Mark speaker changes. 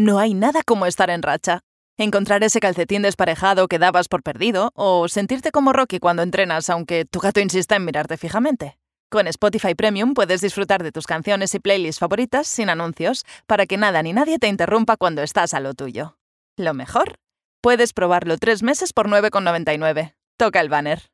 Speaker 1: No hay nada como estar en racha. Encontrar ese calcetín desparejado que dabas por perdido o sentirte como Rocky cuando entrenas aunque tu gato insista en mirarte fijamente. Con Spotify Premium puedes disfrutar de tus canciones y playlists favoritas sin anuncios para que nada ni nadie te interrumpa cuando estás a lo tuyo. Lo mejor, puedes probarlo tres meses por 9,99. Toca el banner.